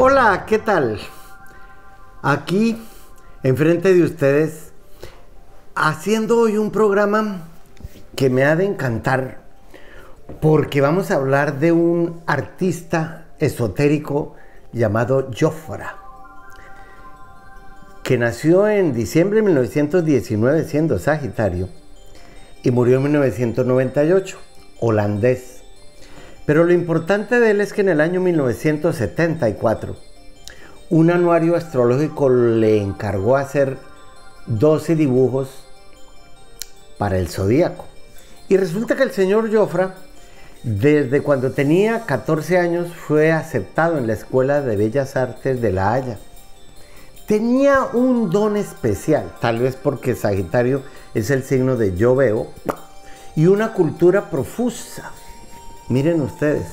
Hola, ¿qué tal? Aquí, enfrente de ustedes, haciendo hoy un programa que me ha de encantar, porque vamos a hablar de un artista esotérico llamado Jofra, que nació en diciembre de 1919 siendo Sagitario y murió en 1998, holandés pero lo importante de él es que en el año 1974, un anuario astrológico le encargó hacer 12 dibujos para el zodíaco. Y resulta que el señor Jofra, desde cuando tenía 14 años, fue aceptado en la Escuela de Bellas Artes de La Haya. Tenía un don especial, tal vez porque Sagitario es el signo de yo veo, y una cultura profusa. Miren ustedes.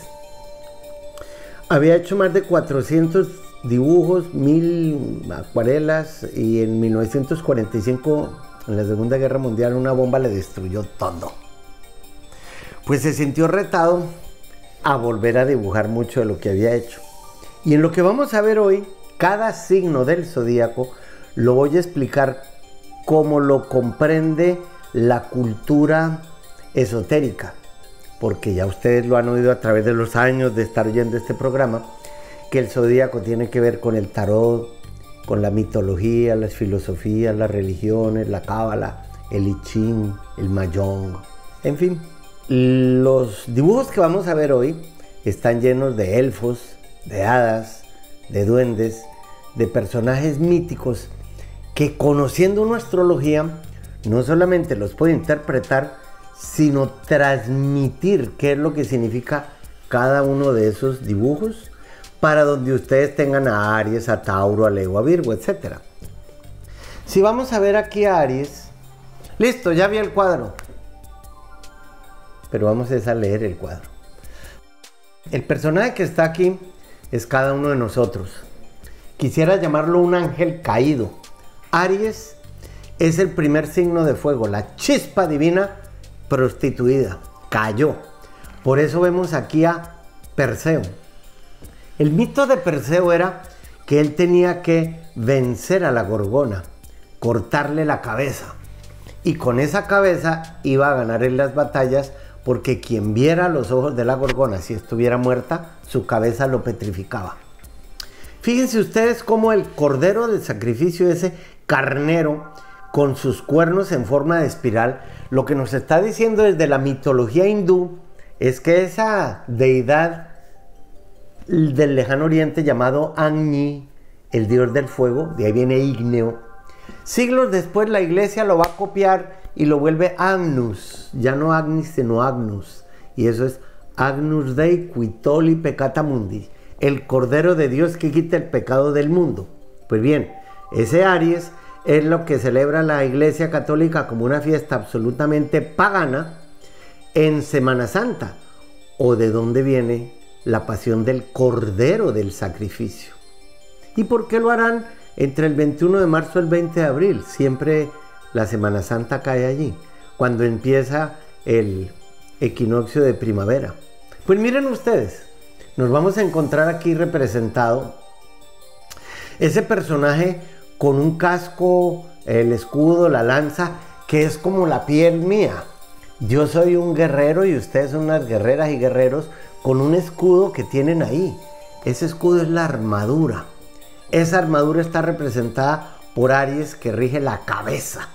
Había hecho más de 400 dibujos, mil acuarelas y en 1945, en la Segunda Guerra Mundial, una bomba le destruyó todo. Pues se sintió retado a volver a dibujar mucho de lo que había hecho. Y en lo que vamos a ver hoy, cada signo del zodíaco lo voy a explicar cómo lo comprende la cultura esotérica porque ya ustedes lo han oído a través de los años de estar oyendo este programa, que el zodíaco tiene que ver con el tarot, con la mitología, las filosofías, las religiones, la cábala, el I Ching, el mayong, en fin. Los dibujos que vamos a ver hoy están llenos de elfos, de hadas, de duendes, de personajes míticos que conociendo una astrología no solamente los puede interpretar, sino transmitir qué es lo que significa cada uno de esos dibujos para donde ustedes tengan a Aries, a Tauro, a Leo, a Virgo, etc. Si vamos a ver aquí a Aries, listo, ya vi el cuadro. Pero vamos a leer el cuadro. El personaje que está aquí es cada uno de nosotros. Quisiera llamarlo un ángel caído. Aries es el primer signo de fuego, la chispa divina prostituida, cayó. Por eso vemos aquí a Perseo. El mito de Perseo era que él tenía que vencer a la gorgona, cortarle la cabeza. Y con esa cabeza iba a ganar en las batallas porque quien viera los ojos de la gorgona si estuviera muerta, su cabeza lo petrificaba. Fíjense ustedes cómo el cordero del sacrificio, ese carnero, con sus cuernos en forma de espiral, lo que nos está diciendo desde la mitología hindú es que esa deidad del lejano oriente llamado Agni, el dios del fuego, de ahí viene ígneo, siglos después la iglesia lo va a copiar y lo vuelve Agnus, ya no Agnis sino Agnus, y eso es Agnus Dei Quitoli Peccata Mundi, el Cordero de Dios que quita el pecado del mundo. Pues bien, ese Aries es lo que celebra la Iglesia Católica como una fiesta absolutamente pagana en Semana Santa, o de dónde viene la pasión del Cordero del Sacrificio. ¿Y por qué lo harán entre el 21 de marzo y el 20 de abril? Siempre la Semana Santa cae allí, cuando empieza el equinoccio de primavera. Pues miren ustedes, nos vamos a encontrar aquí representado ese personaje con un casco, el escudo, la lanza, que es como la piel mía. Yo soy un guerrero y ustedes son unas guerreras y guerreros con un escudo que tienen ahí. Ese escudo es la armadura. Esa armadura está representada por Aries que rige la cabeza.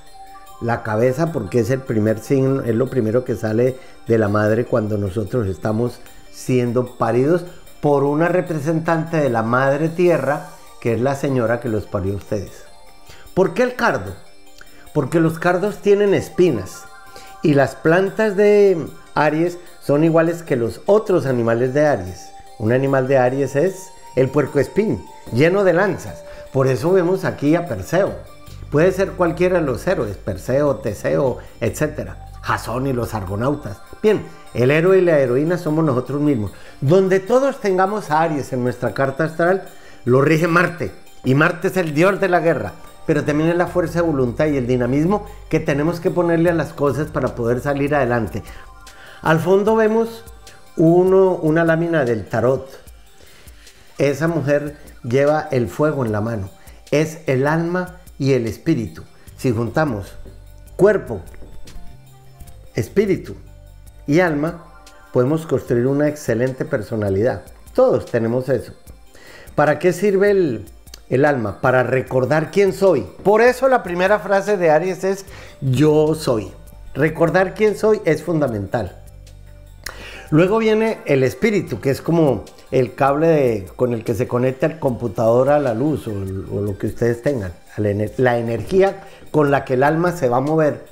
La cabeza porque es el primer signo, es lo primero que sale de la madre cuando nosotros estamos siendo paridos por una representante de la madre tierra que es la señora que los parió a ustedes. ¿Por qué el cardo? Porque los cardos tienen espinas y las plantas de Aries son iguales que los otros animales de Aries. Un animal de Aries es el puercoespín, lleno de lanzas. Por eso vemos aquí a Perseo. Puede ser cualquiera de los héroes, Perseo, Teseo, etc. Jasón y los argonautas. Bien, el héroe y la heroína somos nosotros mismos. Donde todos tengamos a Aries en nuestra carta astral, lo rige Marte. Y Marte es el dios de la guerra, pero también es la fuerza de voluntad y el dinamismo que tenemos que ponerle a las cosas para poder salir adelante. Al fondo vemos una lámina del tarot. esa mujer lleva el fuego en la mano. Es el alma y el espíritu. Si juntamos cuerpo, espíritu y alma, podemos construir una excelente personalidad. Todos tenemos eso. ¿Para qué sirve el, alma? Para recordar quién soy. Por eso la primera frase de Aries es yo soy. Recordar quién soy es fundamental. Luego viene el espíritu, que es como el cable con el que se conecta el computador a la luz o, lo que ustedes tengan, la energía con la que el alma se va a mover.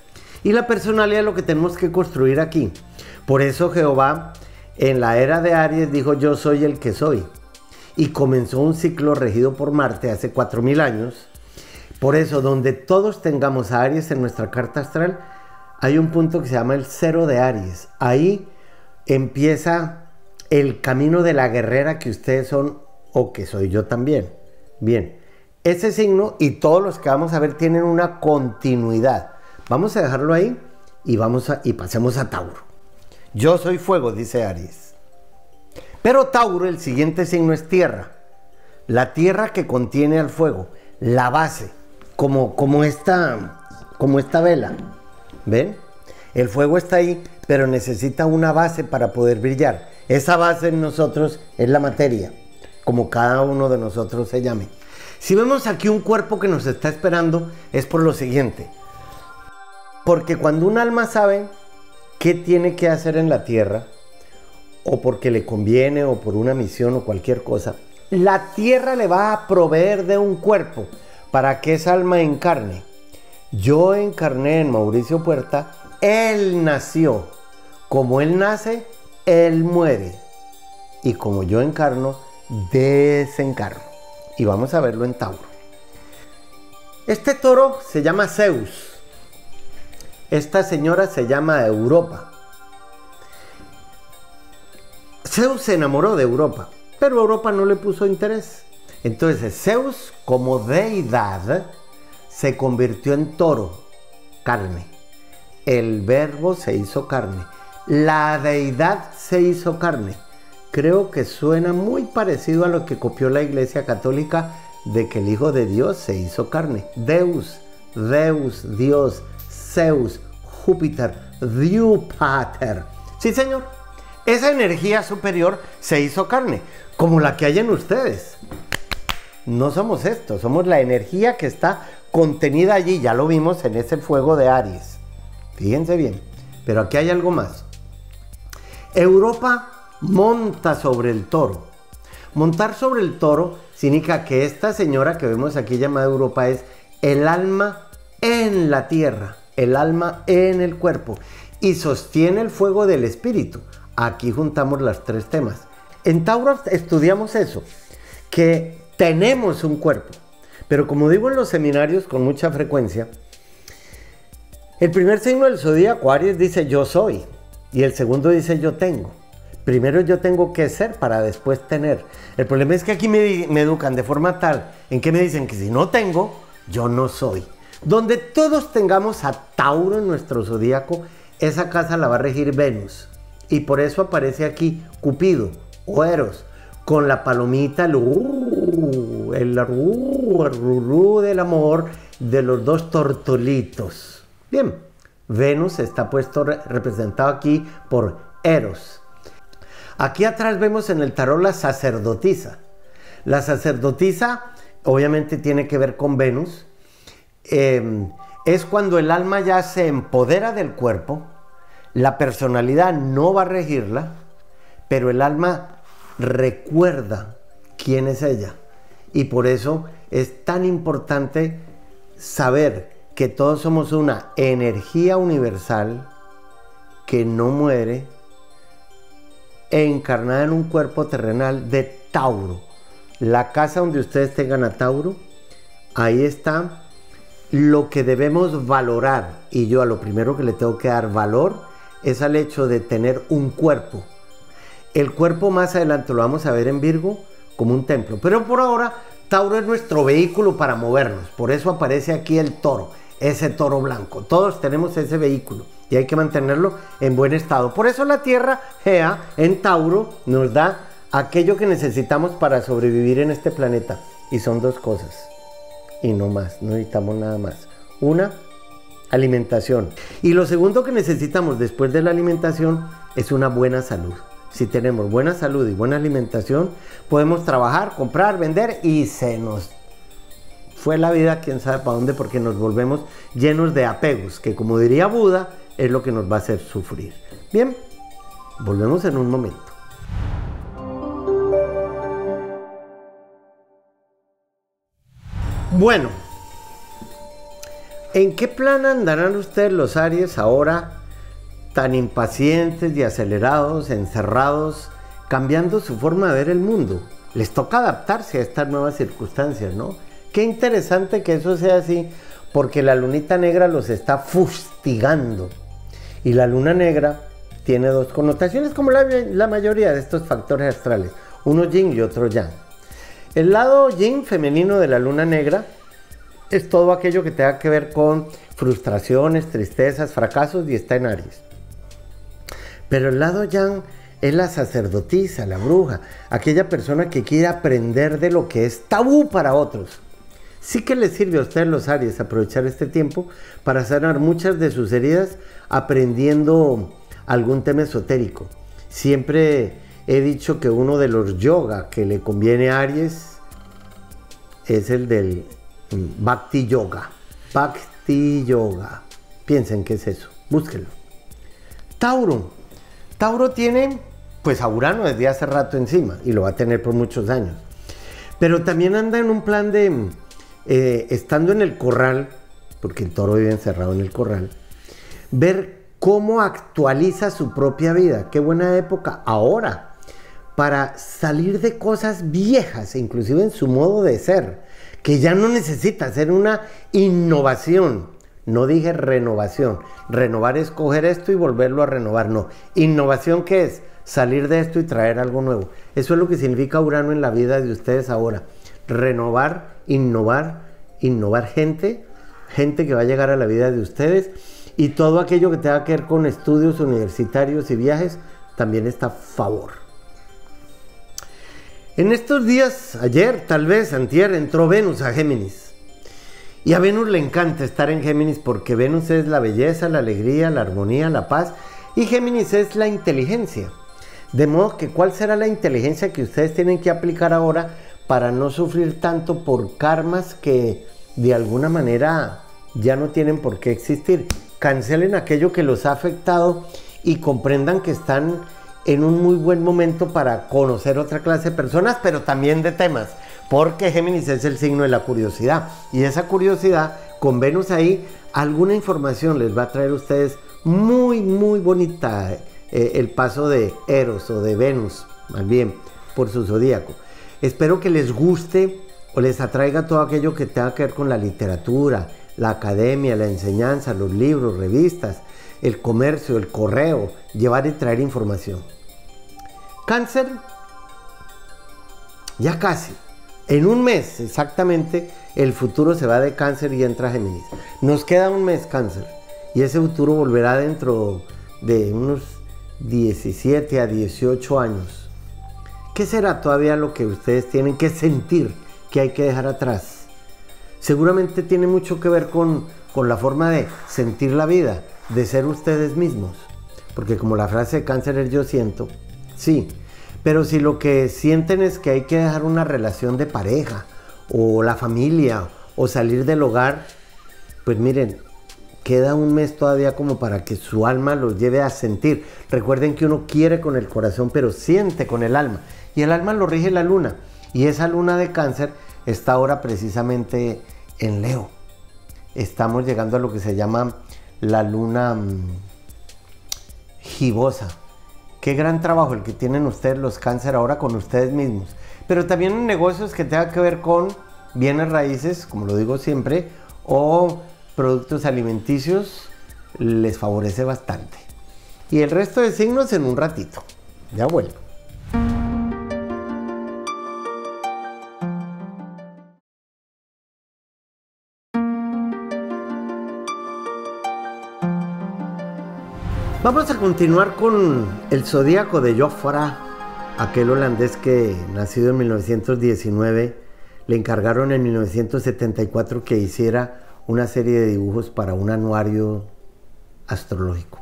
Y la personalidad es lo que tenemos que construir aquí. Por eso Jehová en la era de Aries dijo yo soy el que soy. Y comenzó un ciclo regido por Marte hace 4.000 años. Por eso donde todos tengamos a Aries en nuestra carta astral, hay un punto que se llama el cero de Aries. Ahí empieza el camino de la guerrera que ustedes son o que soy yo también. Bien, ese signo y todos los que vamos a ver tienen una continuidad. Vamos a dejarlo ahí y, vamos y pasemos a Tauro. Yo soy fuego, dice Aries. Pero Tauro, el siguiente signo es tierra. La tierra que contiene al fuego, la base, como, como, esta, como esta vela. ¿Ven? El fuego está ahí, pero necesita una base para poder brillar. Esa base en nosotros es la materia, como cada uno de nosotros se llame. Si vemos aquí un cuerpo que nos está esperando, es por lo siguiente. Porque cuando un alma sabe qué tiene que hacer en la tierra, o porque le conviene, o por una misión, o cualquier cosa, la tierra le va a proveer de un cuerpo para que esa alma encarne. Yo encarné en Mauricio Puerta, él nació. Como él nace, él muere. Y como yo encarno, desencarno. Y vamos a verlo en Tauro. Este toro se llama Zeus. Esta señora se llama Europa. Zeus se enamoró de Europa, pero Europa no le puso interés. Entonces Zeus como deidad se convirtió en toro, carne. El verbo se hizo carne. La deidad se hizo carne. Creo que suena muy parecido a lo que copió la Iglesia Católica de que el Hijo de Dios se hizo carne. Deus, Deus, Dios, Zeus, Júpiter, Diupater. Sí, señor. Esa energía superior se hizo carne, como la que hay en ustedes. No somos esto, somos la energía que está contenida allí. Ya lo vimos en ese fuego de Aries. Fíjense bien. Pero aquí hay algo más. Europa monta sobre el toro. Montar sobre el toro significa que esta señora que vemos aquí llamada Europa es el alma en la tierra el alma en el cuerpo y sostiene el fuego del espíritu. Aquí juntamos los tres temas. En Tauro estudiamos eso, que tenemos un cuerpo. Pero como digo en los seminarios con mucha frecuencia, el primer signo del zodíaco Aries dice yo soy y el segundo dice yo tengo. Primero yo tengo que ser para después tener. El problema es que aquí me, educan de forma tal en que me dicen que si no tengo, yo no soy. Donde todos tengamos a Tauro en nuestro zodíaco, esa casa la va a regir Venus. Y por eso aparece aquí Cupido o Eros con la palomita, el, el, del amor de los dos tortolitos. Bien, Venus está puesto representado aquí por Eros. Aquí atrás vemos en el tarot la sacerdotisa. La sacerdotisa obviamente tiene que ver con Venus Em, es cuando el alma ya se empodera del cuerpo, la personalidad no va a regirla, pero el alma recuerda quién es ella. Y por eso es tan importante saber que todos somos una energía universal que no muere, encarnada en un cuerpo terrenal de Tauro. La casa donde ustedes tengan a Tauro, ahí está lo que debemos valorar, y yo a lo primero que le tengo que dar valor, es al hecho de tener un cuerpo. El cuerpo más adelante lo vamos a ver en Virgo como un templo. Pero por ahora, Tauro es nuestro vehículo para movernos. Por eso aparece aquí el toro, ese toro blanco. Todos tenemos ese vehículo y hay que mantenerlo en buen estado. Por eso la Tierra, Gea, en Tauro, nos da aquello que necesitamos para sobrevivir en este planeta. Y son dos cosas. Y no más, no necesitamos nada más. Una, alimentación. Y lo segundo que necesitamos después de la alimentación es una buena salud. Si tenemos buena salud y buena alimentación, podemos trabajar, comprar, vender y se nos fue la vida, quién sabe para dónde, porque nos volvemos llenos de apegos, que como diría Buda, es lo que nos va a hacer sufrir. Bien, volvemos en un momento. Bueno, ¿en qué plan andarán ustedes los Aries ahora tan impacientes y acelerados, encerrados, cambiando su forma de ver el mundo? Les toca adaptarse a estas nuevas circunstancias, ¿no? Qué interesante que eso sea así, porque la lunita negra los está fustigando. Y la luna negra tiene dos connotaciones, como la, mayoría de estos factores astrales, uno yin y otro yang. El lado yin femenino de la luna negra es todo aquello que tenga que ver con frustraciones, tristezas, fracasos y está en Aries. Pero el lado yang es la sacerdotisa, la bruja, aquella persona que quiere aprender de lo que es tabú para otros. Sí que le sirve a usted los Aries aprovechar este tiempo para sanar muchas de sus heridas aprendiendo algún tema esotérico. Siempre he dicho que uno de los yoga que le conviene a Aries es el del Bhakti Yoga. Bhakti Yoga. Piensen qué es eso. Búsquenlo. Tauro. Tauro tiene pues a Urano desde hace rato encima y lo va a tener por muchos años. Pero también anda en un plan de, eh, estando en el corral, porque el toro vive encerrado en el corral, ver cómo actualiza su propia vida. Qué buena época ahora para salir de cosas viejas, inclusive en su modo de ser, que ya no necesita hacer una innovación. No dije renovación. Renovar es coger esto y volverlo a renovar. No. Innovación, ¿qué es? Salir de esto y traer algo nuevo. Eso es lo que significa Urano en la vida de ustedes ahora. Renovar, innovar, innovar gente, gente que va a llegar a la vida de ustedes y todo aquello que tenga que ver con estudios universitarios y viajes también está a favor. En estos días, ayer tal vez, antier, entró Venus a Géminis. Y a Venus le encanta estar en Géminis porque Venus es la belleza, la alegría, la armonía, la paz y Géminis es la inteligencia. De modo que cuál será la inteligencia que ustedes tienen que aplicar ahora para no sufrir tanto por karmas que de alguna manera ya no tienen por qué existir cancelen aquello que los ha afectado y comprendan que están en un muy buen momento para conocer otra clase de personas, pero también de temas, porque Géminis es el signo de la curiosidad y esa curiosidad con Venus ahí, alguna información les va a traer a ustedes muy, muy bonita eh, el paso de Eros o de Venus, más bien, por su zodíaco. Espero que les guste o les atraiga todo aquello que tenga que ver con la literatura, la academia, la enseñanza, los libros, revistas, el comercio, el correo, llevar y traer información. Cáncer, ya casi. En un mes exactamente el futuro se va de cáncer y entra Géminis. Nos queda un mes cáncer y ese futuro volverá dentro de unos 17 a 18 años. ¿Qué será todavía lo que ustedes tienen que sentir que hay que dejar atrás? seguramente tiene mucho que ver con, la forma de sentir la vida, de ser ustedes mismos. Porque como la frase de cáncer es yo siento, sí, pero si lo que sienten es que hay que dejar una relación de pareja, o la familia, o salir del hogar, pues miren, queda un mes todavía como para que su alma los lleve a sentir. Recuerden que uno quiere con el corazón, pero siente con el alma. Y el alma lo rige la luna. Y esa luna de cáncer está ahora precisamente en Leo. Estamos llegando a lo que se llama la luna mm, gibosa. Qué gran trabajo el que tienen ustedes los cáncer ahora con ustedes mismos. Pero también en negocios que tengan que ver con bienes raíces, como lo digo siempre, o productos alimenticios, les favorece bastante. Y el resto de signos en un ratito. Ya vuelvo. Vamos a continuar con el zodíaco de Jofra, aquel holandés que nacido en 1919 le encargaron en 1974 que hiciera una serie de dibujos para un anuario astrológico.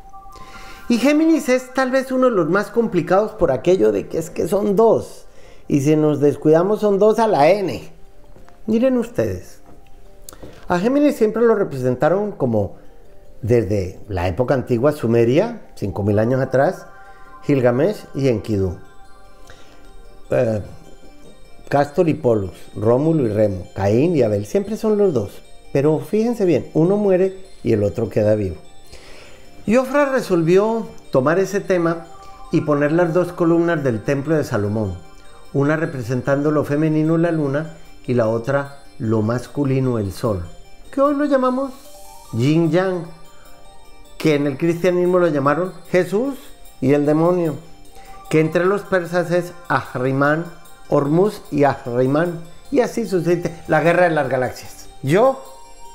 Y Géminis es tal vez uno de los más complicados por aquello de que es que son dos. Y si nos descuidamos son dos a la N. Miren ustedes. A Géminis siempre lo representaron como desde la época antigua Sumeria, 5.000 años atrás, Gilgamesh y Enkidu. Eh, Castor y Polus, Rómulo y Remo, Caín y Abel, siempre son los dos. Pero fíjense bien, uno muere y el otro queda vivo. Y resolvió tomar ese tema y poner las dos columnas del templo de Salomón, una representando lo femenino la luna y la otra lo masculino el sol, que hoy lo llamamos Yin Yang, que en el cristianismo lo llamaron Jesús y el demonio, que entre los persas es Ahriman, Hormuz y Ahriman, y así sucede la guerra de las galaxias. Yo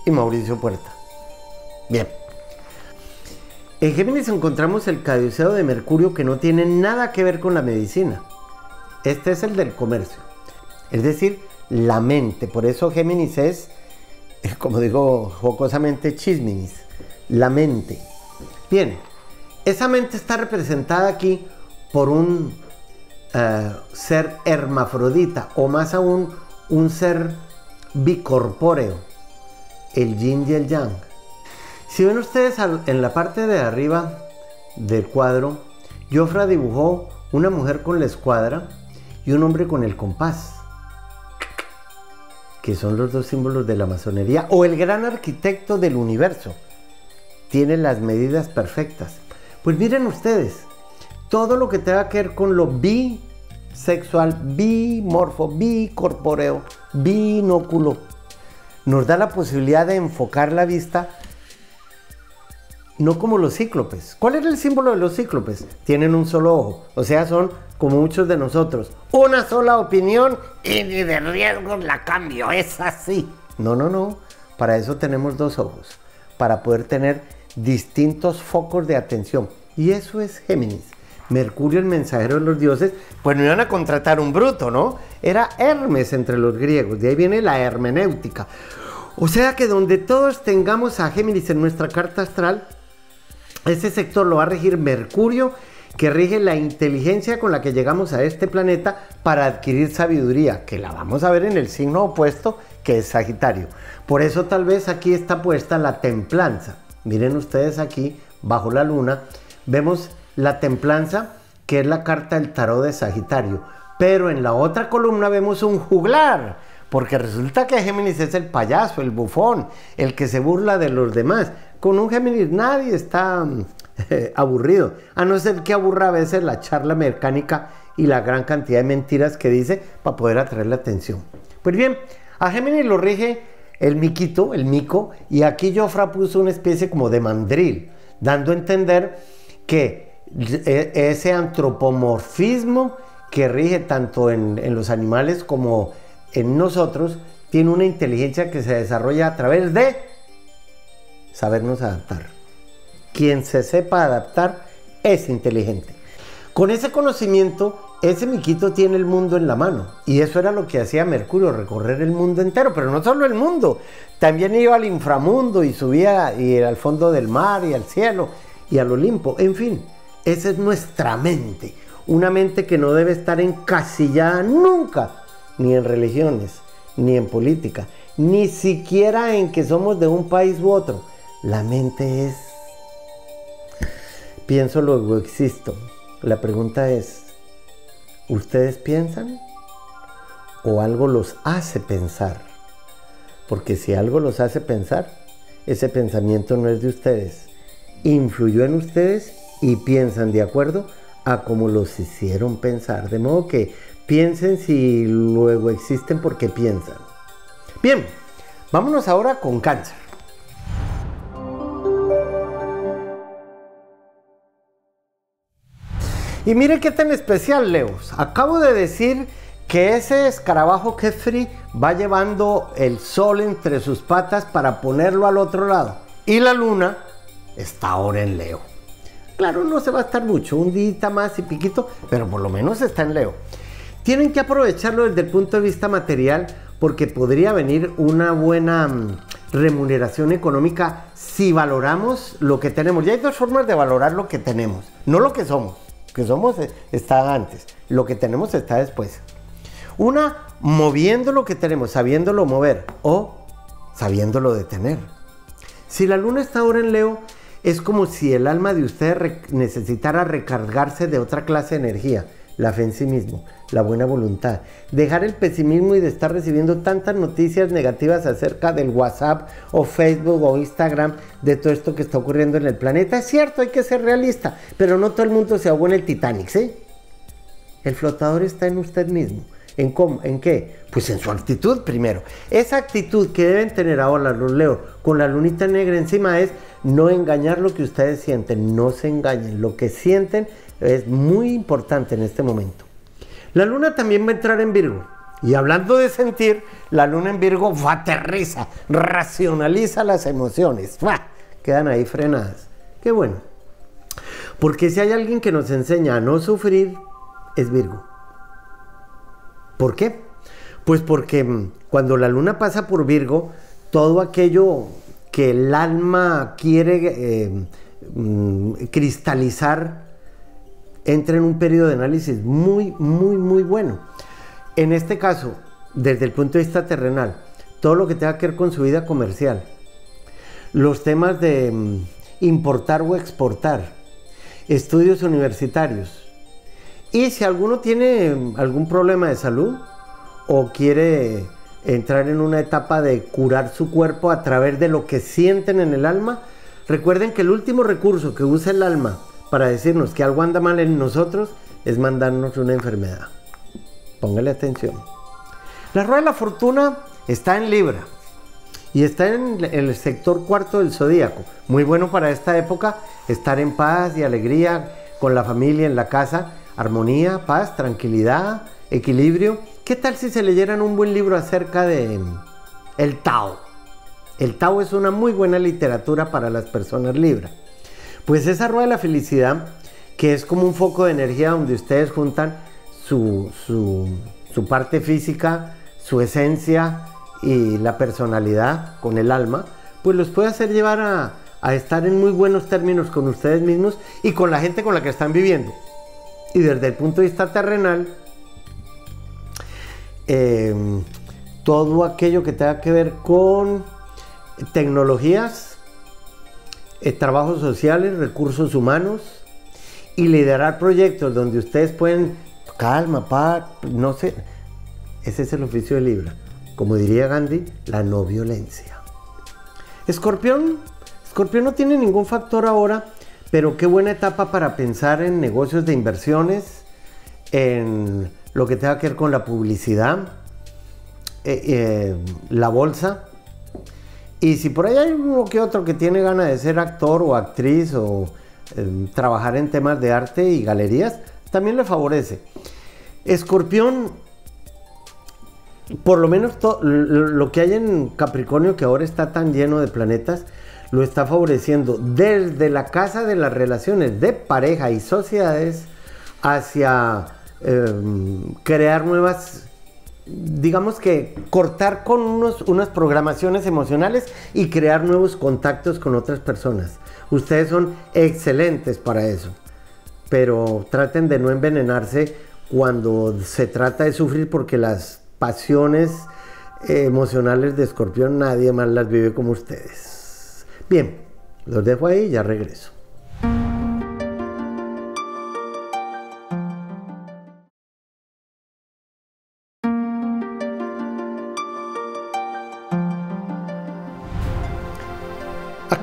y Mauricio Puerta. Bien. En Géminis encontramos el caduceo de Mercurio que no tiene nada que ver con la medicina. Este es el del comercio. Es decir, la mente. Por eso Géminis es, como digo jocosamente, chisminis. La mente. Bien, esa mente está representada aquí por un eh, ser hermafrodita o más aún un ser bicorpóreo, el yin y el yang. Si ven ustedes en la parte de arriba del cuadro, Jofra dibujó una mujer con la escuadra y un hombre con el compás, que son los dos símbolos de la masonería, o el gran arquitecto del universo. Tiene las medidas perfectas. Pues miren ustedes, todo lo que tenga que ver con lo bisexual, bimorfo, bicorporeo, binóculo, nos da la posibilidad de enfocar la vista no como los cíclopes. ¿Cuál era el símbolo de los cíclopes? Tienen un solo ojo, o sea, son como muchos de nosotros. Una sola opinión y ni de riesgos la cambio, es así. No, no, no, para eso tenemos dos ojos, para poder tener distintos focos de atención. Y eso es Géminis. Mercurio, el mensajero de los dioses, pues no iban a contratar un bruto, ¿no? Era Hermes entre los griegos, de ahí viene la hermenéutica. O sea que donde todos tengamos a Géminis en nuestra carta astral, ese sector lo va a regir Mercurio, que rige la inteligencia con la que llegamos a este planeta para adquirir sabiduría, que la vamos a ver en el signo opuesto, que es Sagitario. Por eso tal vez aquí está puesta la templanza. Miren ustedes aquí, bajo la luna, vemos la templanza, que es la carta del tarot de Sagitario. Pero en la otra columna vemos un juglar, porque resulta que Géminis es el payaso, el bufón, el que se burla de los demás. Con un Géminis nadie está aburrido, a no ser que aburra a veces la charla mecánica y la gran cantidad de mentiras que dice para poder atraer la atención. Pues bien, a Géminis lo rige el miquito, el mico, y aquí Jofra puso una especie como de mandril, dando a entender que e, ese antropomorfismo que rige tanto en, en los animales como en nosotros tiene una inteligencia que se desarrolla a través de sabernos adaptar. Quien se sepa adaptar es inteligente. Con ese conocimiento, ese miquito tiene el mundo en la mano. Y eso era lo que hacía Mercurio, recorrer el mundo entero, pero no solo el mundo. También iba al inframundo y subía y al fondo del mar y al cielo y al Olimpo. En fin, esa es nuestra mente. Una mente que no debe estar encasillada nunca, ni en religiones, ni en política, ni siquiera en que somos de un país u otro la mente es, pienso luego existo. La pregunta es, ¿ustedes piensan? ¿O algo los hace pensar? Porque si algo los hace pensar, ese pensamiento no es de ustedes. Influyó en ustedes y piensan de acuerdo a cómo los hicieron pensar. De modo que piensen si luego existen porque piensan. Bien, vámonos ahora con cáncer. Y mire qué tan especial, Leos. Acabo de decir que ese escarabajo Kefri va llevando el sol entre sus patas para ponerlo al otro lado. Y la luna está ahora en Leo. Claro, no se va a estar mucho, un día más y piquito, pero por lo menos está en Leo. Tienen que aprovecharlo desde el punto de vista material porque podría venir una buena mm, remuneración económica si valoramos lo que tenemos. Ya hay dos formas de valorar lo que tenemos, no lo que somos. Que somos eh, está antes, lo que tenemos está después. Una, moviendo lo que tenemos, sabiéndolo mover o sabiéndolo detener. Si la luna está ahora en Leo, es como si el alma de usted necesitara recargarse de otra clase de energía, la fe en sí mismo, la buena voluntad, dejar el pesimismo y de estar recibiendo tantas noticias negativas acerca del WhatsApp o Facebook o Instagram de todo esto que está ocurriendo en el planeta. Es cierto, hay que ser realista, pero no todo el mundo se ahogó en el Titanic, ¿sí? El flotador está en usted mismo. ¿En, cómo? ¿En qué? Pues en su actitud primero. Esa actitud que deben tener ahora los leo con la lunita negra encima es no engañar lo que ustedes sienten, no se engañen. Lo que sienten es muy importante en este momento. La luna también va a entrar en Virgo. Y hablando de sentir, la luna en Virgo aterriza, racionaliza las emociones. Quedan ahí frenadas. Qué bueno. Porque si hay alguien que nos enseña a no sufrir, es Virgo. ¿Por qué? Pues porque mm, cuando la luna pasa por Virgo, todo aquello que el alma quiere eh, mm, cristalizar entra en un periodo de análisis muy, muy, muy bueno. En este caso, desde el punto de vista terrenal, todo lo que tenga que ver con su vida comercial, los temas de mm, importar o exportar, estudios universitarios, y si alguno tiene algún problema de salud o quiere entrar en una etapa de curar su cuerpo a través de lo que sienten en el alma, recuerden que el último recurso que usa el alma para decirnos que algo anda mal en nosotros es mandarnos una enfermedad. Póngale atención. La rueda de la fortuna está en Libra y está en el sector cuarto del zodíaco. Muy bueno para esta época estar en paz y alegría con la familia en la casa armonía, paz, tranquilidad, equilibrio. ¿Qué tal si se leyeran un buen libro acerca de el Tao? El Tao es una muy buena literatura para las personas libres. Pues esa rueda de la felicidad, que es como un foco de energía donde ustedes juntan su, su parte física, su esencia y la personalidad con el alma, pues los puede hacer llevar a, a estar en muy buenos términos con ustedes mismos y con la gente con la que están viviendo. Y desde el punto de vista terrenal, eh, todo aquello que tenga que ver con tecnologías, eh, trabajos sociales, recursos humanos y liderar proyectos donde ustedes pueden, calma, paz, no sé, ese es el oficio de Libra. Como diría Gandhi, la no violencia. Escorpión, Escorpión no tiene ningún factor ahora pero qué buena etapa para pensar en negocios de inversiones, en lo que tenga que ver con la publicidad, eh, eh, la bolsa. Y si por ahí hay uno que otro que tiene ganas de ser actor o actriz o eh, trabajar en temas de arte y galerías, también le favorece. Escorpión, por lo menos lo que hay en Capricornio, que ahora está tan lleno de planetas, lo está favoreciendo desde la casa de las relaciones de pareja y sociedades hacia em, crear nuevas, digamos que cortar con unos, unas programaciones emocionales y crear nuevos contactos con otras personas. Ustedes son excelentes para eso, pero traten de no envenenarse cuando se trata de sufrir porque las pasiones emocionales de escorpión nadie más las vive como ustedes. Bien, los dejo ahí y ya regreso.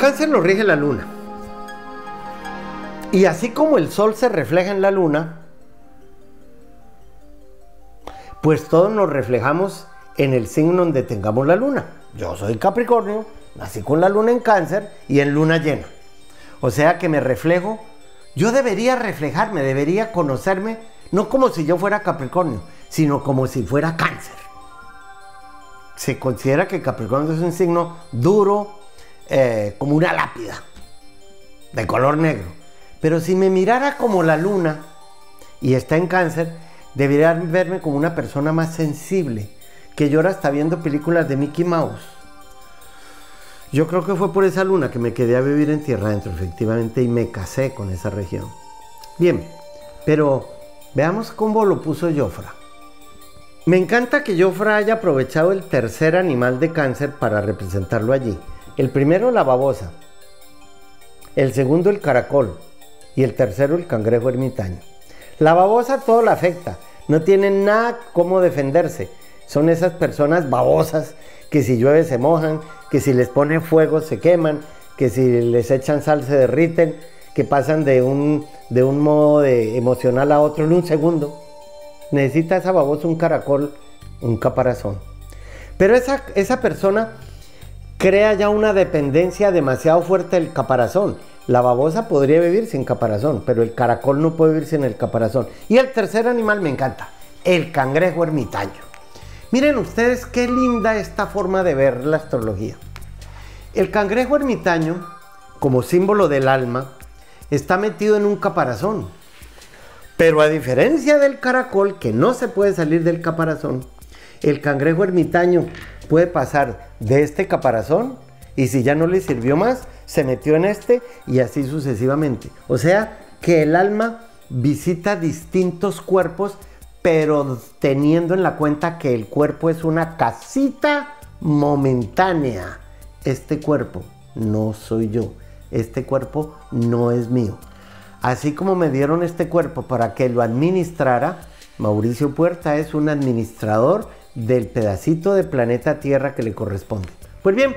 Cáncer lo rige la luna. Y así como el sol se refleja en la luna, pues todos nos reflejamos en el signo donde tengamos la luna. Yo soy Capricornio, Nací con la luna en cáncer y en luna llena. O sea que me reflejo, yo debería reflejarme, debería conocerme, no como si yo fuera Capricornio, sino como si fuera cáncer. Se considera que Capricornio es un signo duro, eh, como una lápida, de color negro. Pero si me mirara como la luna y está en cáncer, debería verme como una persona más sensible, que llora hasta viendo películas de Mickey Mouse. Yo creo que fue por esa luna que me quedé a vivir en tierra adentro, efectivamente, y me casé con esa región. Bien, pero veamos cómo lo puso Jofra. Me encanta que Jofra haya aprovechado el tercer animal de cáncer para representarlo allí. El primero, la babosa. El segundo, el caracol. Y el tercero, el cangrejo ermitaño. La babosa todo la afecta. No tienen nada cómo defenderse. Son esas personas babosas que si llueve se mojan, que si les pone fuego se queman, que si les echan sal se derriten, que pasan de un, de un modo de emocional a otro en un segundo. Necesita esa babosa un caracol, un caparazón. Pero esa, esa persona crea ya una dependencia demasiado fuerte del caparazón. La babosa podría vivir sin caparazón, pero el caracol no puede vivir sin el caparazón. Y el tercer animal me encanta, el cangrejo ermitaño. Miren ustedes qué linda esta forma de ver la astrología. El cangrejo ermitaño, como símbolo del alma, está metido en un caparazón. Pero a diferencia del caracol, que no se puede salir del caparazón, el cangrejo ermitaño puede pasar de este caparazón y si ya no le sirvió más, se metió en este y así sucesivamente. O sea que el alma visita distintos cuerpos pero teniendo en la cuenta que el cuerpo es una casita momentánea. Este cuerpo no soy yo, este cuerpo no es mío. Así como me dieron este cuerpo para que lo administrara, Mauricio Puerta es un administrador del pedacito de planeta Tierra que le corresponde. Pues bien,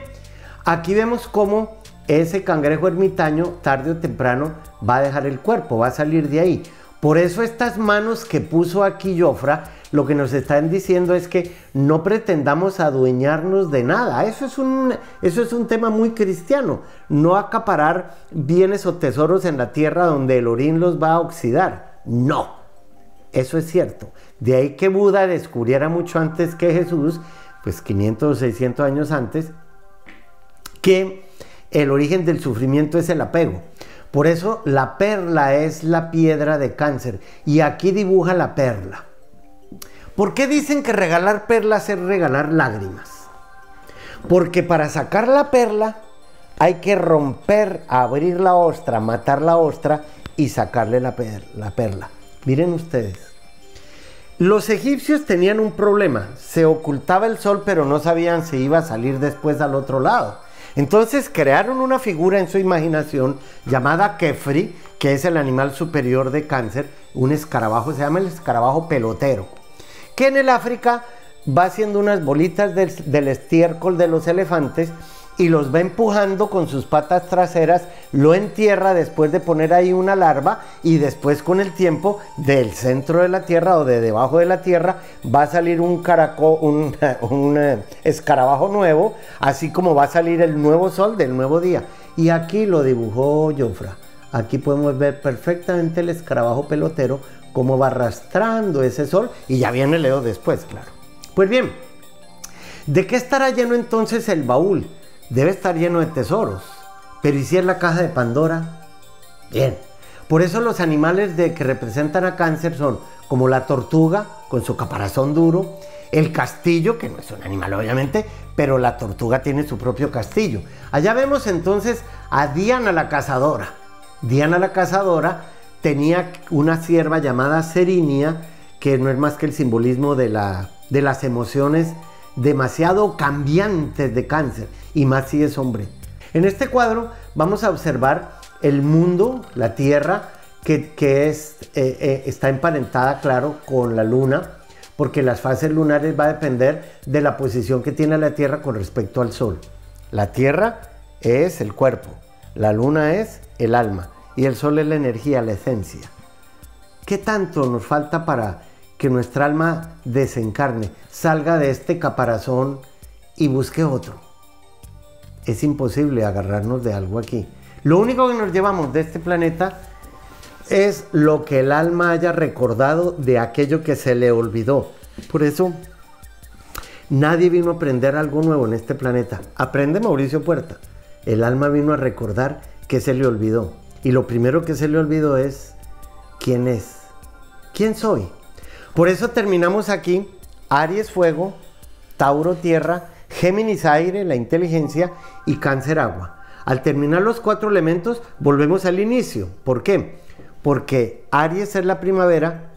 aquí vemos cómo ese cangrejo ermitaño tarde o temprano va a dejar el cuerpo, va a salir de ahí. Por eso estas manos que puso aquí Jofra, lo que nos están diciendo es que no pretendamos adueñarnos de nada. Eso es un, eso es un tema muy cristiano. No acaparar bienes o tesoros en la tierra donde el orín los va a oxidar. No, eso es cierto. De ahí que Buda descubriera mucho antes que Jesús, pues 500 o 600 años antes, que el origen del sufrimiento es el apego. Por eso la perla es la piedra de cáncer. Y aquí dibuja la perla. ¿Por qué dicen que regalar perlas es regalar lágrimas? Porque para sacar la perla hay que romper, abrir la ostra, matar la ostra y sacarle la, la perla. Miren ustedes. Los egipcios tenían un problema. Se ocultaba el sol pero no sabían si iba a salir después al otro lado. Entonces crearon una figura en su imaginación llamada Kefri, que es el animal superior de cáncer, un escarabajo, se llama el escarabajo pelotero, que en el África va haciendo unas bolitas del, del estiércol de los elefantes y los va empujando con sus patas traseras, lo entierra después de poner ahí una larva y después con el tiempo del centro de la tierra o de debajo de la tierra va a salir un caracol, un, eh, escarabajo nuevo, así como va a salir el nuevo sol del nuevo día. Y aquí lo dibujó Jofra. Aquí podemos ver perfectamente el escarabajo pelotero cómo va arrastrando ese sol y ya viene Leo después, claro. Pues bien, ¿de qué estará lleno entonces el baúl? Debe estar lleno de tesoros. Pero ¿y si es la caja de Pandora? Bien. Por eso los animales de que representan a cáncer son como la tortuga con su caparazón duro, el castillo, que no es un animal obviamente, pero la tortuga tiene su propio castillo. Allá vemos entonces a Diana la cazadora. Diana la cazadora tenía una sierva llamada Serinia, que no es más que el simbolismo de, la, de las emociones demasiado cambiantes de cáncer, y más si es hombre. En este cuadro vamos a observar el mundo, la Tierra, que, es, eh, eh, está emparentada, claro, con la Luna, porque las fases lunares va a depender de la posición que tiene la Tierra con respecto al Sol. La Tierra es el cuerpo, la Luna es el alma y el Sol es la energía, la esencia. ¿Qué tanto nos falta para que nuestra alma desencarne, salga de este caparazón y busque otro. Es imposible agarrarnos de algo aquí. Lo único que nos llevamos de este planeta es lo que el alma haya recordado de aquello que se le olvidó. Por eso, nadie vino a aprender algo nuevo en este planeta. Aprende Mauricio Puerta. El alma vino a recordar que se le olvidó. y lo primero que se le olvidó es quién es, quién soy. Por eso terminamos aquí, Aries fuego, Tauro tierra, Géminis aire, la inteligencia y Cáncer agua. Al terminar los cuatro elementos, volvemos al inicio. ¿Por qué? Porque Aries es la primavera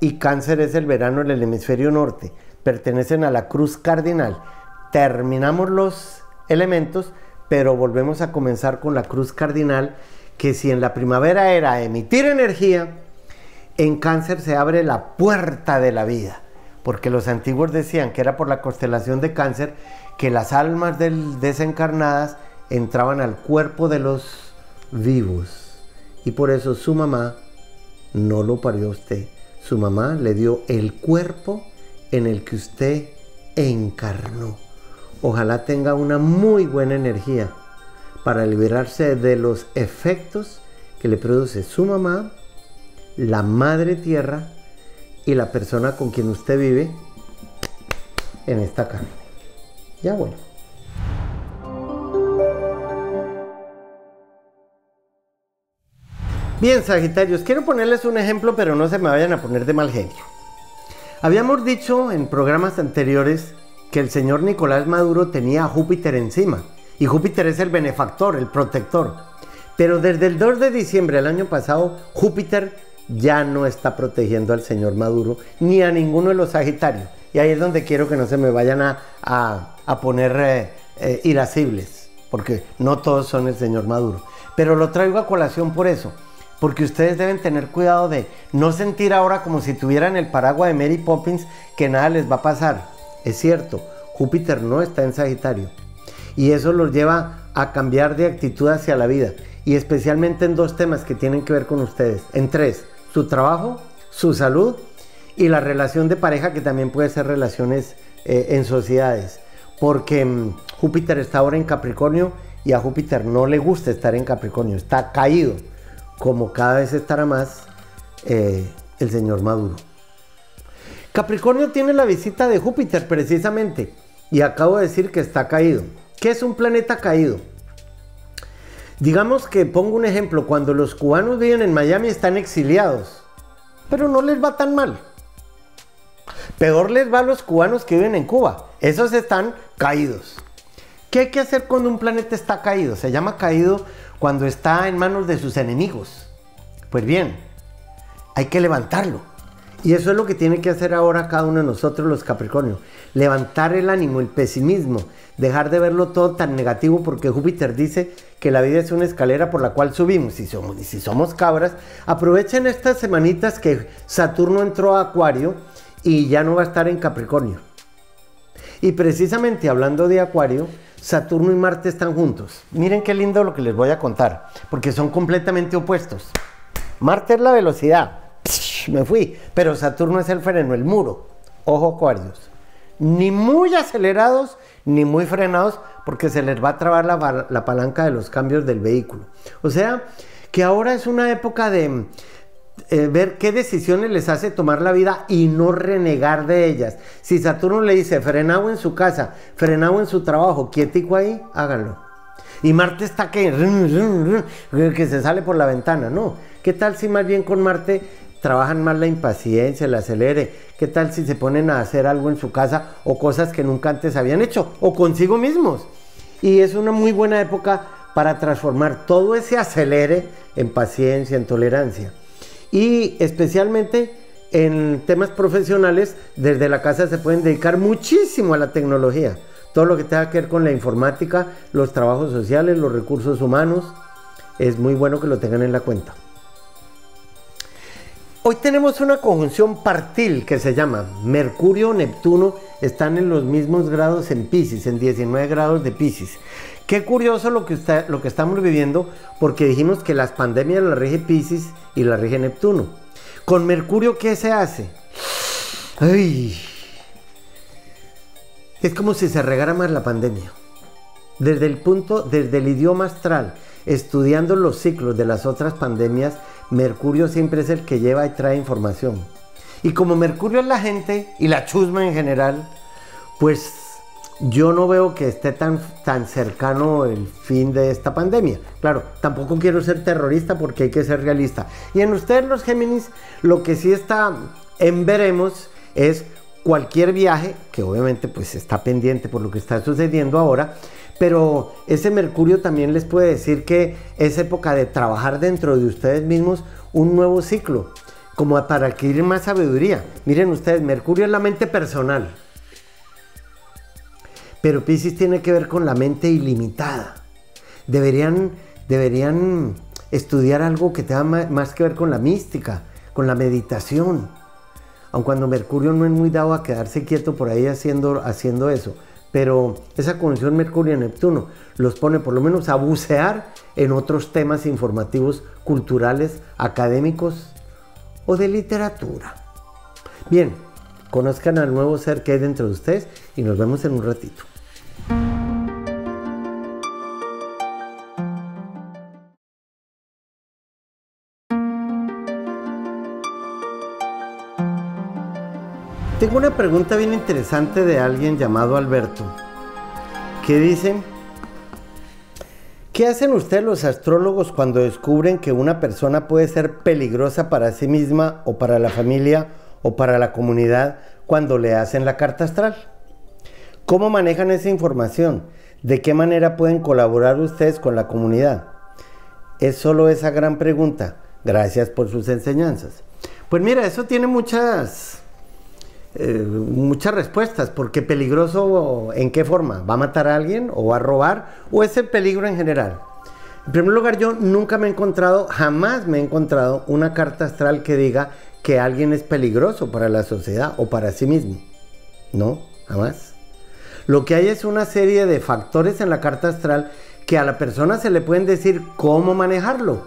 y Cáncer es el verano en el hemisferio norte. Pertenecen a la cruz cardinal. Terminamos los elementos, pero volvemos a comenzar con la cruz cardinal, que si en la primavera era emitir energía, en cáncer se abre la puerta de la vida, porque los antiguos decían que era por la constelación de cáncer que las almas desencarnadas entraban al cuerpo de los vivos. Y por eso su mamá no lo parió usted. Su mamá le dio el cuerpo en el que usted encarnó. Ojalá tenga una muy buena energía para liberarse de los efectos que le produce su mamá la madre tierra y la persona con quien usted vive en esta carne. Ya bueno. Bien, Sagitarios, quiero ponerles un ejemplo, pero no se me vayan a poner de mal genio. Habíamos dicho en programas anteriores que el señor Nicolás Maduro tenía a Júpiter encima, y Júpiter es el benefactor, el protector. Pero desde el 2 de diciembre del año pasado, Júpiter ya no está protegiendo al señor Maduro ni a ninguno de los Sagitarios. Y ahí es donde quiero que no se me vayan a, poner eh, eh, irascibles, porque no todos son el señor Maduro. Pero lo traigo a colación por eso, porque ustedes deben tener cuidado de no sentir ahora como si tuvieran el paraguas de Mary Poppins que nada les va a pasar. Es cierto, Júpiter no está en Sagitario. Y eso los lleva a cambiar de actitud hacia la vida. Y especialmente en dos temas que tienen que ver con ustedes. En tres su trabajo, su salud y la relación de pareja que también puede ser relaciones eh, en sociedades. Porque mm, Júpiter está ahora en Capricornio y a Júpiter no le gusta estar en Capricornio, está caído, como cada vez estará más eh, el señor Maduro. Capricornio tiene la visita de Júpiter precisamente y acabo de decir que está caído. ¿Qué es un planeta caído? Digamos que pongo un ejemplo, cuando los cubanos viven en Miami están exiliados, pero no les va tan mal. Peor les va a los cubanos que viven en Cuba, esos están caídos. ¿Qué hay que hacer cuando un planeta está caído? Se llama caído cuando está en manos de sus enemigos. Pues bien, hay que levantarlo. Y eso es lo que tiene que hacer ahora cada uno de nosotros los Capricornios. Levantar el ánimo, el pesimismo, dejar de verlo todo tan negativo porque Júpiter dice que la vida es una escalera por la cual subimos y, somos, si somos cabras, aprovechen estas semanitas que Saturno entró a Acuario y ya no va a estar en Capricornio. Y precisamente hablando de Acuario, Saturno y Marte están juntos. Miren qué lindo lo que les voy a contar, porque son completamente opuestos. Marte es la velocidad, me fui, pero Saturno es el freno, el muro. Ojo Acuarios. Ni muy acelerados ni muy frenados porque se les va a trabar la, palanca de los cambios del vehículo. O sea, que ahora es una época de eh, ver qué decisiones les hace tomar la vida y no renegar de ellas. Si Saturno le dice frenado en su casa, frenado en su trabajo, quietico ahí, háganlo. Y Marte está que, que se sale por la ventana, no. ¿Qué tal si más bien con Marte trabajan más la impaciencia, el acelere. ¿Qué tal si se ponen a hacer algo en su casa o cosas que nunca antes habían hecho o consigo mismos? Y es una muy buena época para transformar todo ese acelere en paciencia, en tolerancia. Y especialmente en temas profesionales, desde la casa se pueden dedicar muchísimo a la tecnología. Todo lo que tenga que ver con la informática, los trabajos sociales, los recursos humanos, es muy bueno que lo tengan en la cuenta. Hoy tenemos una conjunción partil que se llama Mercurio-Neptuno están en los mismos grados en Pisces, en 19 grados de Pisces. Qué curioso lo que, lo que estamos viviendo porque dijimos que las pandemias las rige Pisces y las rige Neptuno. Con Mercurio, ¿qué se hace? Ay, es como si se regara más la pandemia. Desde el punto, desde el idioma astral, estudiando los ciclos de las otras pandemias, Mercurio siempre es el que lleva y trae información. Y como Mercurio es la gente y la chusma en general, pues yo no veo que esté tan, tan cercano el fin de esta pandemia. Claro, tampoco quiero ser terrorista porque hay que ser realista. Y en ustedes los Géminis, lo que sí está en veremos es cualquier viaje, que obviamente pues está pendiente por lo que está sucediendo ahora, pero ese Mercurio también les puede decir que es época de trabajar dentro de ustedes mismos un nuevo ciclo, como para adquirir más sabiduría. Miren ustedes, Mercurio es la mente personal. Pero Pisces tiene que ver con la mente ilimitada. Deberían, deberían estudiar algo que tenga más que ver con la mística, con la meditación. Aun cuando Mercurio no es muy dado a quedarse quieto por ahí haciendo, haciendo eso. Pero esa conjunción Mercurio-Neptuno los pone por lo menos a bucear en otros temas informativos, culturales, académicos o de literatura. Bien, conozcan al nuevo ser que hay dentro de ustedes y nos vemos en un ratito. Tengo una pregunta bien interesante de alguien llamado Alberto, que dice, ¿qué hacen ustedes los astrólogos cuando descubren que una persona puede ser peligrosa para sí misma o para la familia o para la comunidad cuando le hacen la carta astral? ¿Cómo manejan esa información? ¿De qué manera pueden colaborar ustedes con la comunidad? Es solo esa gran pregunta. Gracias por sus enseñanzas. Pues mira, eso tiene muchas eh, muchas respuestas, porque peligroso en qué forma, ¿va a matar a alguien o va a robar o es el peligro en general? En primer lugar, yo nunca me he encontrado, jamás me he encontrado una carta astral que diga que alguien es peligroso para la sociedad o para sí mismo. No, jamás. Lo que hay es una serie de factores en la carta astral que a la persona se le pueden decir cómo manejarlo.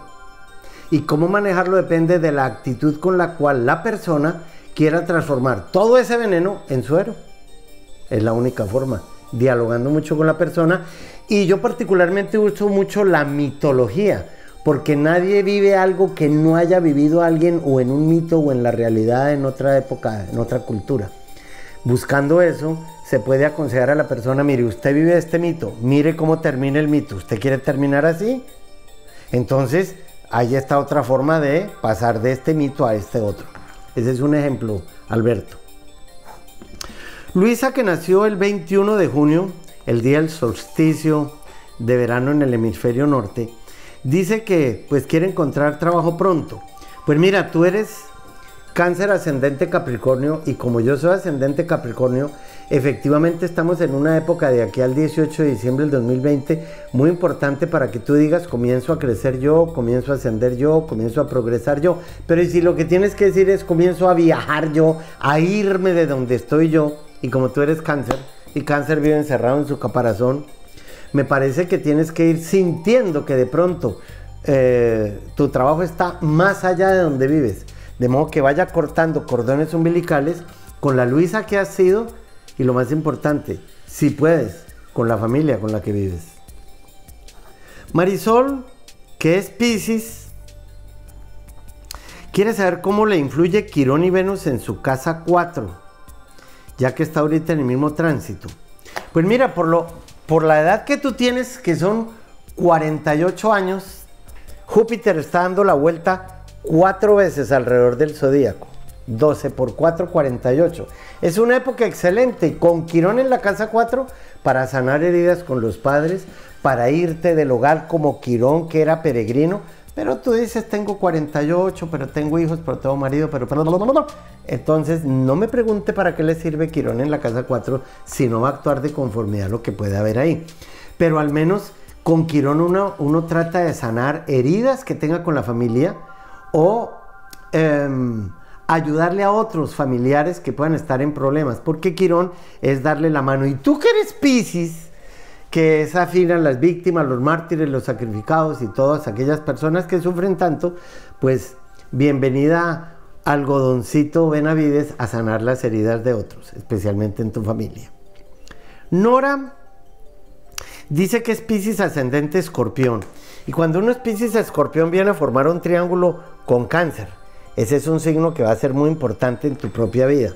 Y cómo manejarlo depende de la actitud con la cual la persona quiera transformar todo ese veneno en suero. Es la única forma, dialogando mucho con la persona. Y yo particularmente uso mucho la mitología, porque nadie vive algo que no haya vivido alguien o en un mito o en la realidad en otra época, en otra cultura. Buscando eso, se puede aconsejar a la persona, mire, usted vive este mito, mire cómo termina el mito, ¿usted quiere terminar así? Entonces, ahí está otra forma de pasar de este mito a este otro. Ese es un ejemplo, Alberto. Luisa, que nació el 21 de junio, el día del solsticio de verano en el hemisferio norte, dice que pues quiere encontrar trabajo pronto. Pues mira, tú eres cáncer ascendente Capricornio y como yo soy ascendente Capricornio, efectivamente estamos en una época de aquí al 18 de diciembre del 2020 muy importante para que tú digas comienzo a crecer yo, comienzo a ascender yo, comienzo a progresar yo. Pero si lo que tienes que decir es comienzo a viajar yo, a irme de donde estoy yo, y como tú eres cáncer, y cáncer vive encerrado en su caparazón, me parece que tienes que ir sintiendo que de pronto eh, tu trabajo está más allá de donde vives. De modo que vaya cortando cordones umbilicales con la Luisa que has sido y lo más importante, si puedes, con la familia con la que vives. Marisol, que es Pisces, quiere saber cómo le influye Quirón y Venus en su casa 4, ya que está ahorita en el mismo tránsito. Pues mira, por, lo, por la edad que tú tienes, que son 48 años, Júpiter está dando la vuelta cuatro veces alrededor del zodíaco. 12 por 4, 48. Es una época excelente, con Quirón en la casa 4, para sanar heridas con los padres, para irte del hogar como Quirón, que era peregrino. Pero tú dices, tengo 48, pero tengo hijos, pero tengo marido, pero... Entonces, no me pregunte para qué le sirve Quirón en la casa 4 si no va a actuar de conformidad a lo que puede haber ahí. Pero al menos con Quirón uno, uno trata de sanar heridas que tenga con la familia o... Em, ayudarle a otros familiares que puedan estar en problemas, porque Quirón es darle la mano. Y tú que eres Piscis, que es afín a las víctimas, los mártires, los sacrificados y todas aquellas personas que sufren tanto, pues bienvenida algodoncito Benavides a sanar las heridas de otros, especialmente en tu familia. Nora dice que es Piscis ascendente escorpión. Y cuando uno es Piscis escorpión viene a formar un triángulo con cáncer ese es un signo que va a ser muy importante en tu propia vida.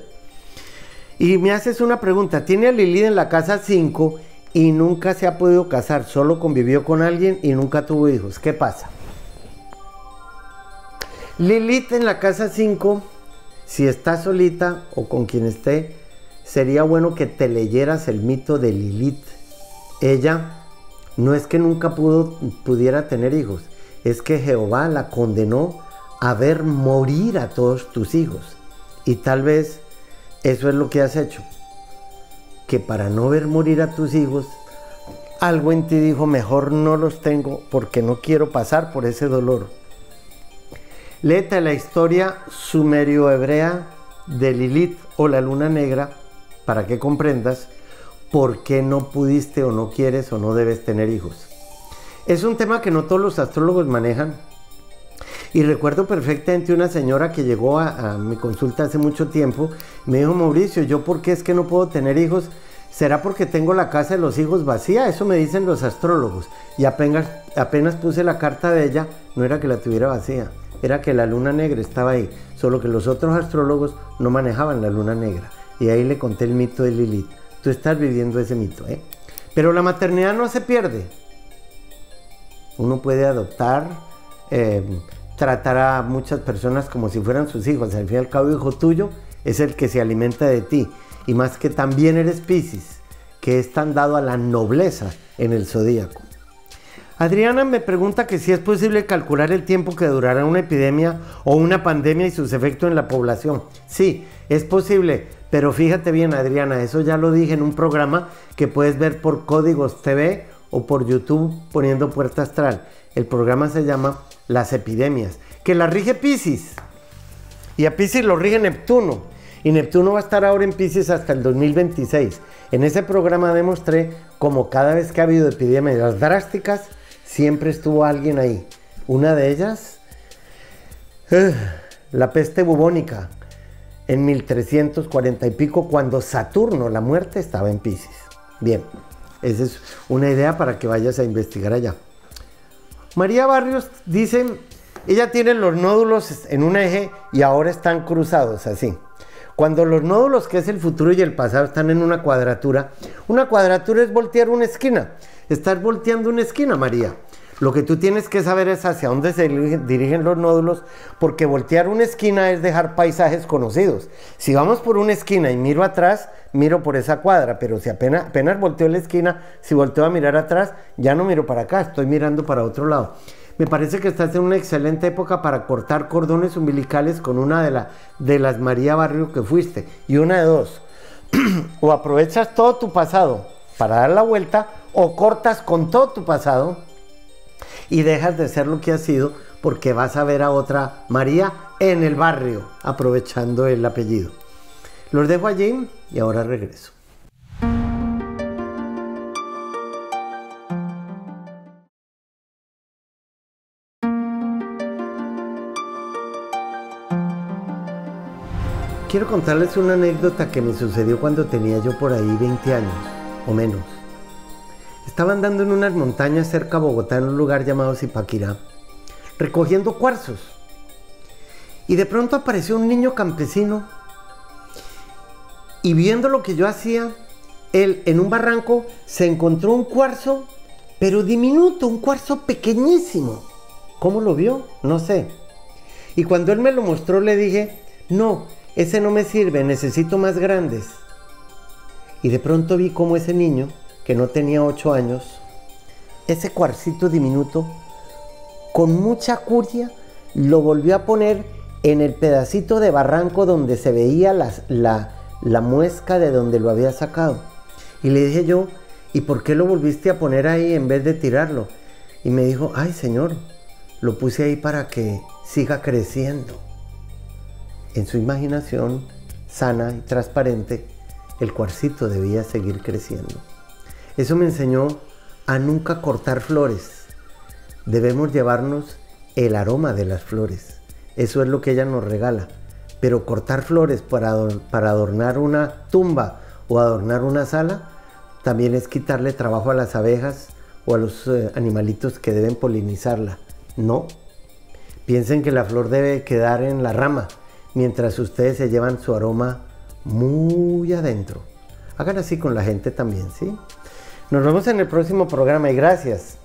Y me haces una pregunta, tiene a Lilith en la casa 5 y nunca se ha podido casar, solo convivió con alguien y nunca tuvo hijos. ¿Qué pasa? Lilith en la casa 5, si está solita o con quien esté, sería bueno que te leyeras el mito de Lilith. Ella no es que nunca pudo, pudiera tener hijos, es que Jehová la condenó a ver morir a todos tus hijos. Y tal vez eso es lo que has hecho. Que para no ver morir a tus hijos, algo en ti dijo, mejor no los tengo porque no quiero pasar por ese dolor. Léete la historia sumerio-hebrea de Lilith o la luna negra para que comprendas por qué no pudiste o no quieres o no debes tener hijos. Es un tema que no todos los astrólogos manejan. Y recuerdo perfectamente una señora que llegó a, mi consulta hace mucho tiempo, me dijo, Mauricio, ¿yo por qué es que no puedo tener hijos? ¿Será porque tengo la casa de los hijos vacía? Eso me dicen los astrólogos. Y apenas, apenas puse la carta de ella, no era que la tuviera vacía, era que la luna negra estaba ahí. Solo que los otros astrólogos no manejaban la luna negra. Y ahí le conté el mito de Lilith. Tú estás viviendo ese mito, ¿eh? Pero la maternidad no se pierde. Uno puede adoptar, eh, tratar a muchas personas como si fueran sus hijos. Al fin y al cabo, hijo tuyo es el que se alimenta de ti. Y más que también eres Pisces, que es tan dado a la nobleza en el zodíaco. Adriana me pregunta que si es posible calcular el tiempo que durará una epidemia o una pandemia y sus efectos en la población. Sí, es posible, pero fíjate bien Adriana, eso ya lo dije en un programa que puedes ver por Códigos TV o por YouTube poniendo Puerta Astral. El programa se llama Las epidemias, que la rige Pisces. Y a Pisces lo rige Neptuno. Y Neptuno va a estar ahora en Pisces hasta el 2026. En ese programa demostré como cada vez que ha habido epidemias drásticas, siempre estuvo alguien ahí. Una de ellas, la peste bubónica, en 1340 y pico, cuando Saturno, la muerte, estaba en Pisces. Bien. Esa es una idea para que vayas a investigar allá. María Barrios dice, ella tiene los nódulos en un eje y ahora están cruzados así. Cuando los nódulos, que es el futuro y el pasado, están en una cuadratura, una cuadratura es voltear una esquina. Estás volteando una esquina, María. Lo que tú tienes que saber es hacia dónde se dirigen los nódulos, porque voltear una esquina es dejar paisajes conocidos. Si vamos por una esquina y miro atrás, miro por esa cuadra, pero si apenas, apenas volteo la esquina, si volteo a mirar atrás, ya no miro para acá, estoy mirando para otro lado. Me parece que estás en una excelente época para cortar cordones umbilicales con una de, la, de las María Barrio que fuiste. Y una de dos. o aprovechas todo tu pasado para dar la vuelta, o cortas con todo tu pasado y dejas de ser lo que has sido porque vas a ver a otra María en el barrio, aprovechando el apellido. Los dejo allí y ahora regreso. Quiero contarles una anécdota que me sucedió cuando tenía yo por ahí 20 años o menos. Estaba andando en unas montañas cerca de Bogotá en un lugar llamado Zipaquirá, recogiendo cuarzos. Y de pronto apareció un niño campesino y viendo lo que yo hacía, él en un barranco se encontró un cuarzo, pero diminuto, un cuarzo pequeñísimo. ¿Cómo lo vio? No sé. Y cuando él me lo mostró le dije, no, ese no me sirve, necesito más grandes. Y de pronto vi cómo ese niño que no tenía ocho años, ese cuarcito diminuto, con mucha curia, lo volvió a poner en el pedacito de barranco donde se veía la, la, la muesca de donde lo había sacado. Y le dije yo, ¿y por qué lo volviste a poner ahí en vez de tirarlo? Y me dijo, ay Señor, lo puse ahí para que siga creciendo. En su imaginación sana y transparente, el cuarcito debía seguir creciendo. Eso me enseñó a nunca cortar flores. Debemos llevarnos el aroma de las flores. Eso es lo que ella nos regala. Pero cortar flores para, adornar una tumba o adornar una sala también es quitarle trabajo a las abejas o a los eh, animalitos que deben polinizarla. No. Piensen que la flor debe quedar en la rama mientras ustedes se llevan su aroma muy adentro. Hagan así con la gente también, ¿sí? Nos vemos en el próximo programa y gracias.